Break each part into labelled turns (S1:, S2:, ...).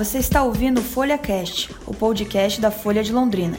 S1: Você está ouvindo o Folha Cast, o podcast da Folha de Londrina.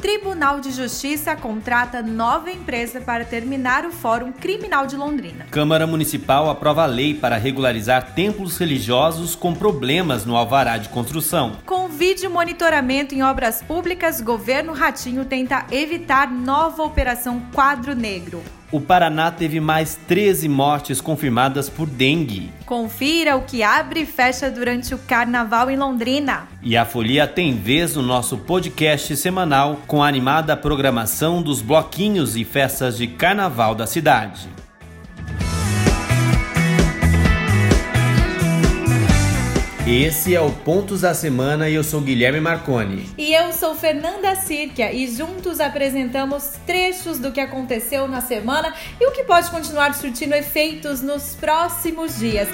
S2: Tribunal de Justiça contrata nova empresa para terminar o Fórum Criminal de Londrina.
S3: Câmara Municipal aprova a lei para regularizar templos religiosos com problemas no alvará de construção.
S2: Com vídeo monitoramento em obras públicas, governo Ratinho tenta evitar nova operação Quadro Negro.
S3: O Paraná teve mais 13 mortes confirmadas por dengue.
S2: Confira o que abre e fecha durante o carnaval em Londrina.
S3: E a Folia tem vez no nosso podcast semanal com a animada programação dos bloquinhos e festas de carnaval da cidade. Esse é o Pontos da Semana e eu sou Guilherme Marconi.
S2: E eu sou Fernanda Cirquia e juntos apresentamos trechos do que aconteceu na semana e o que pode continuar surtindo efeitos nos próximos dias.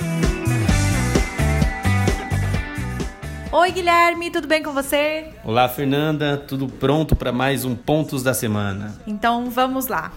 S2: Oi, Guilherme, tudo bem com você?
S3: Olá, Fernanda, tudo pronto para mais um Pontos da Semana?
S2: Então vamos lá.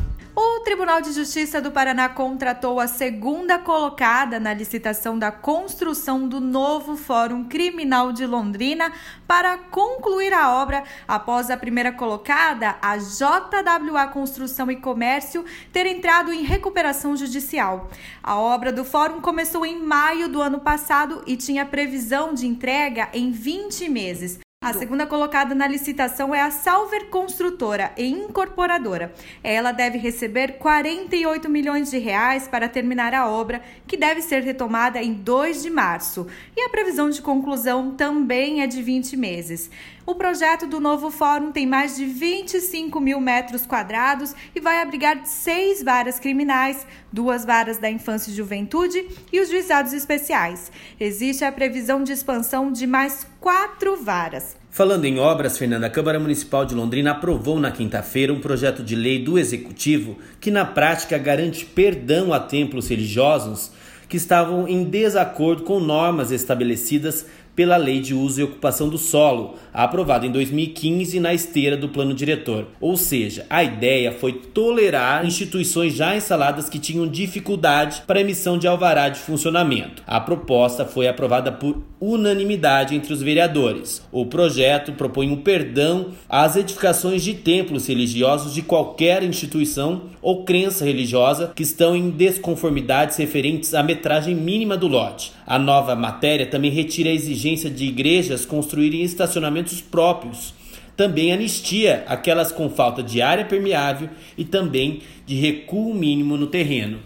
S2: Tribunal de Justiça do Paraná contratou a segunda colocada na licitação da construção do novo Fórum Criminal de Londrina para concluir a obra após a primeira colocada, a JWA Construção e Comércio, ter entrado em recuperação judicial. A obra do fórum começou em maio do ano passado e tinha previsão de entrega em 20 meses. A segunda colocada na licitação é a Salver Construtora e Incorporadora. Ela deve receber 48 milhões de reais para terminar a obra, que deve ser retomada em 2 de março. E a previsão de conclusão também é de 20 meses. O projeto do novo fórum tem mais de 25 mil metros quadrados e vai abrigar seis varas criminais, duas varas da infância e juventude e os juizados especiais. Existe a previsão de expansão de mais quatro varas.
S3: Falando em obras, Fernanda, a Câmara Municipal de Londrina aprovou na quinta-feira um projeto de lei do Executivo que, na prática, garante perdão a templos religiosos que estavam em desacordo com normas estabelecidas pela Lei de Uso e Ocupação do Solo, aprovada em 2015 na esteira do plano diretor. Ou seja, a ideia foi tolerar instituições já instaladas que tinham dificuldade para emissão de alvará de funcionamento. A proposta foi aprovada por unanimidade entre os vereadores. O projeto propõe um perdão às edificações de templos religiosos de qualquer instituição ou crença religiosa que estão em desconformidades referentes à metragem mínima do lote. A nova matéria também retira a exigência de igrejas construírem estacionamentos próprios. Também anistia aquelas com falta de área permeável e também de recuo mínimo no terreno.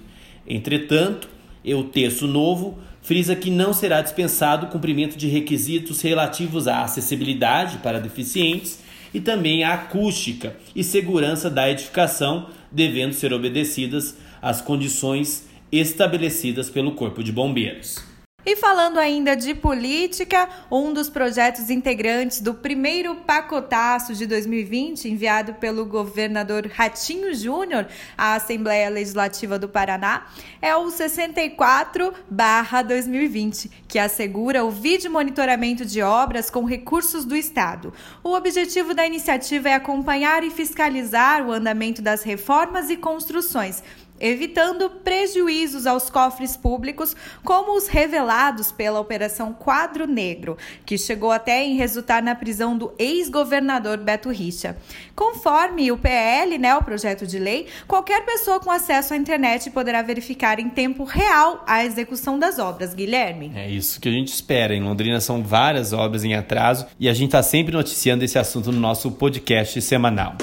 S3: Entretanto, o texto novo frisa que não será dispensado o cumprimento de requisitos relativos à acessibilidade para deficientes e também à acústica e segurança da edificação, devendo ser obedecidas as condições estabelecidas pelo Corpo de Bombeiros.
S2: E falando ainda de política, um dos projetos integrantes do primeiro pacotaço de 2020, enviado pelo governador Ratinho Júnior à Assembleia Legislativa do Paraná, é o 64/2020, que assegura o vídeo monitoramento de obras com recursos do Estado. O objetivo da iniciativa é acompanhar e fiscalizar o andamento das reformas e construções evitando prejuízos aos cofres públicos, como os revelados pela Operação Quadro Negro, que chegou até em resultar na prisão do ex-governador Beto Richa. Conforme o PL, né, o projeto de lei, qualquer pessoa com acesso à internet poderá verificar em tempo real a execução das obras. Guilherme.
S3: É isso que a gente espera. Em Londrina são várias obras em atraso e a gente está sempre noticiando esse assunto no nosso podcast semanal.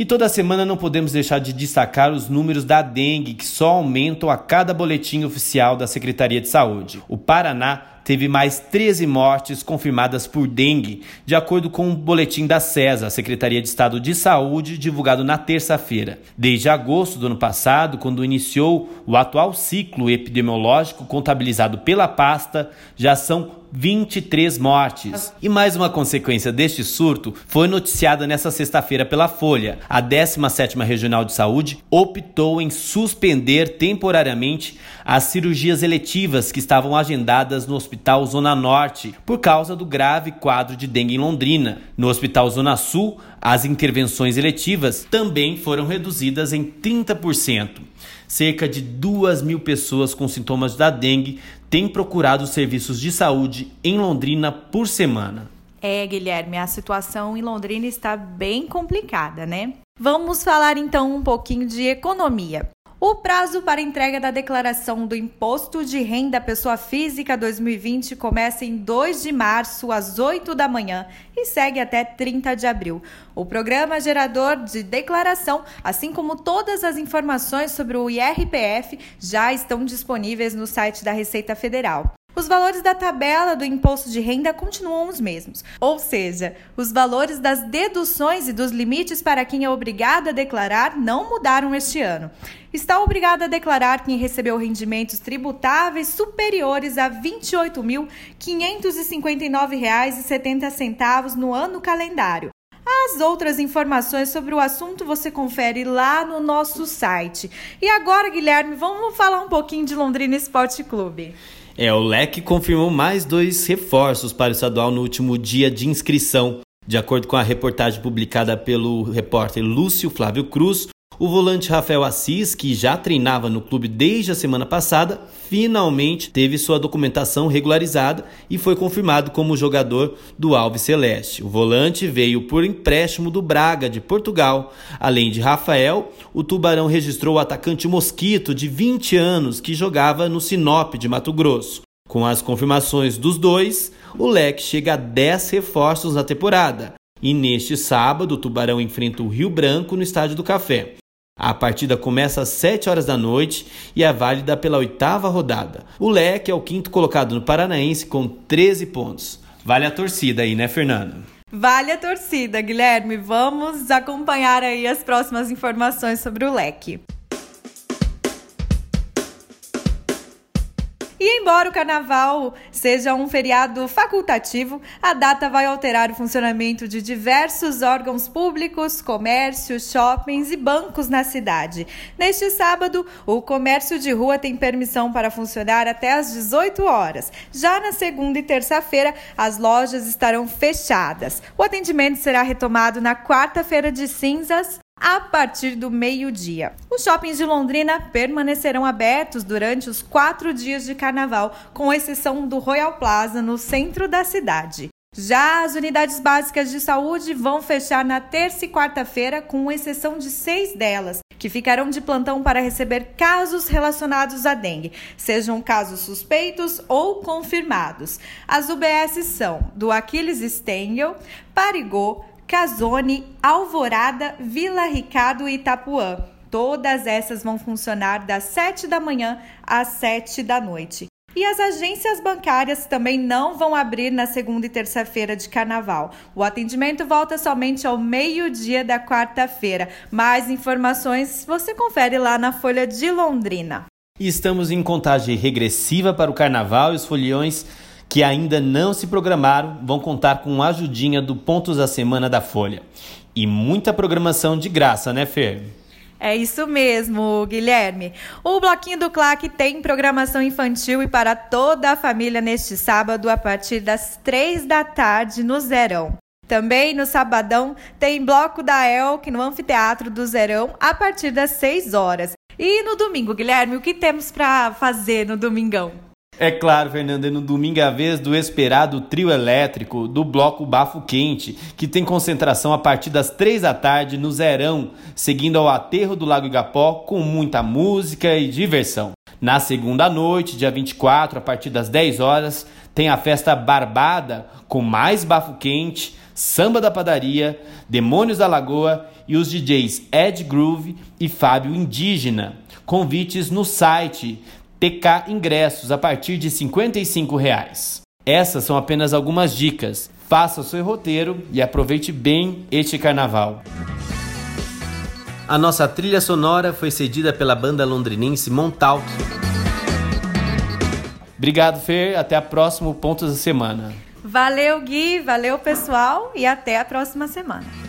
S3: E toda semana não podemos deixar de destacar os números da dengue, que só aumentam a cada boletim oficial da Secretaria de Saúde. O Paraná teve mais 13 mortes confirmadas por dengue, de acordo com o boletim da CESA, Secretaria de Estado de Saúde, divulgado na terça-feira. Desde agosto do ano passado, quando iniciou o atual ciclo epidemiológico contabilizado pela pasta, já são 23 mortes. E mais uma consequência deste surto foi noticiada nesta sexta-feira pela Folha. A 17ª Regional de Saúde optou em suspender temporariamente as cirurgias eletivas que estavam agendadas nos Hospital Zona Norte por causa do grave quadro de dengue em Londrina. No Hospital Zona Sul, as intervenções eletivas também foram reduzidas em 30%. Cerca de 2 mil pessoas com sintomas da dengue têm procurado serviços de saúde em Londrina por semana.
S2: É, Guilherme, a situação em Londrina está bem complicada, né? Vamos falar então um pouquinho de economia. O prazo para entrega da declaração do Imposto de Renda Pessoa Física 2020 começa em 2 de março, às 8 da manhã, e segue até 30 de abril. O programa gerador de declaração, assim como todas as informações sobre o IRPF, já estão disponíveis no site da Receita Federal. Os valores da tabela do imposto de renda continuam os mesmos, ou seja, os valores das deduções e dos limites para quem é obrigado a declarar não mudaram este ano. Está obrigado a declarar quem recebeu rendimentos tributáveis superiores a R$ 28.559,70 no ano calendário. As outras informações sobre o assunto você confere lá no nosso site. E agora, Guilherme, vamos falar um pouquinho de Londrina Esporte Clube.
S3: É, o LEC confirmou mais dois reforços para o estadual no último dia de inscrição. De acordo com a reportagem publicada pelo repórter Lúcio Flávio Cruz, o volante Rafael Assis, que já treinava no clube desde a semana passada, finalmente teve sua documentação regularizada e foi confirmado como jogador do Alves Celeste. O volante veio por empréstimo do Braga de Portugal. Além de Rafael, o Tubarão registrou o atacante Mosquito, de 20 anos, que jogava no Sinop de Mato Grosso. Com as confirmações dos dois, o leque chega a 10 reforços na temporada. E neste sábado, o Tubarão enfrenta o Rio Branco no Estádio do Café. A partida começa às 7 horas da noite e é válida pela oitava rodada. O Leque é o quinto colocado no Paranaense com 13 pontos. Vale a torcida aí, né, Fernando?
S2: Vale a torcida, Guilherme. Vamos acompanhar aí as próximas informações sobre o Leque. E embora o carnaval seja um feriado facultativo, a data vai alterar o funcionamento de diversos órgãos públicos, comércios, shoppings e bancos na cidade. Neste sábado, o comércio de rua tem permissão para funcionar até às 18 horas. Já na segunda e terça-feira, as lojas estarão fechadas. O atendimento será retomado na quarta-feira de cinzas a partir do meio-dia. Os shoppings de Londrina permanecerão abertos durante os quatro dias de carnaval, com exceção do Royal Plaza, no centro da cidade. Já as unidades básicas de saúde vão fechar na terça e quarta-feira, com exceção de seis delas, que ficarão de plantão para receber casos relacionados à dengue, sejam casos suspeitos ou confirmados. As UBS são do Aquiles Stengel, Parigô, Casone, Alvorada, Vila Ricardo e Itapuã. Todas essas vão funcionar das 7 da manhã às 7 da noite. E as agências bancárias também não vão abrir na segunda e terça-feira de carnaval. O atendimento volta somente ao meio-dia da quarta-feira. Mais informações você confere lá na Folha de Londrina.
S3: Estamos em contagem regressiva para o carnaval e os foliões que ainda não se programaram vão contar com a ajudinha do Pontos da Semana da Folha. E muita programação de graça, né, Fer?
S2: É isso mesmo, Guilherme. O Bloquinho do Claque tem programação infantil e para toda a família neste sábado a partir das três da tarde no Zerão. Também no sabadão tem bloco da Elk no Anfiteatro do Zerão a partir das 6 horas. E no domingo, Guilherme, o que temos para fazer no domingão?
S3: É claro, Fernando, é no domingo a vez do esperado trio elétrico do bloco Bafo Quente, que tem concentração a partir das três da tarde no Zerão, seguindo ao aterro do Lago Igapó com muita música e diversão. Na segunda noite, dia 24, a partir das 10 horas, tem a festa Barbada com mais Bafo Quente, Samba da Padaria, Demônios da Lagoa e os DJs Ed Groove e Fábio Indígena. Convites no site TK ingressos a partir de 55 reais. Essas são apenas algumas dicas. Faça o seu roteiro e aproveite bem este carnaval. A nossa trilha sonora foi cedida pela banda londrinense Montauk. Obrigado, Fer. Até a próxima Pontos da Semana.
S2: Valeu, Gui. Valeu, pessoal. E até a próxima semana.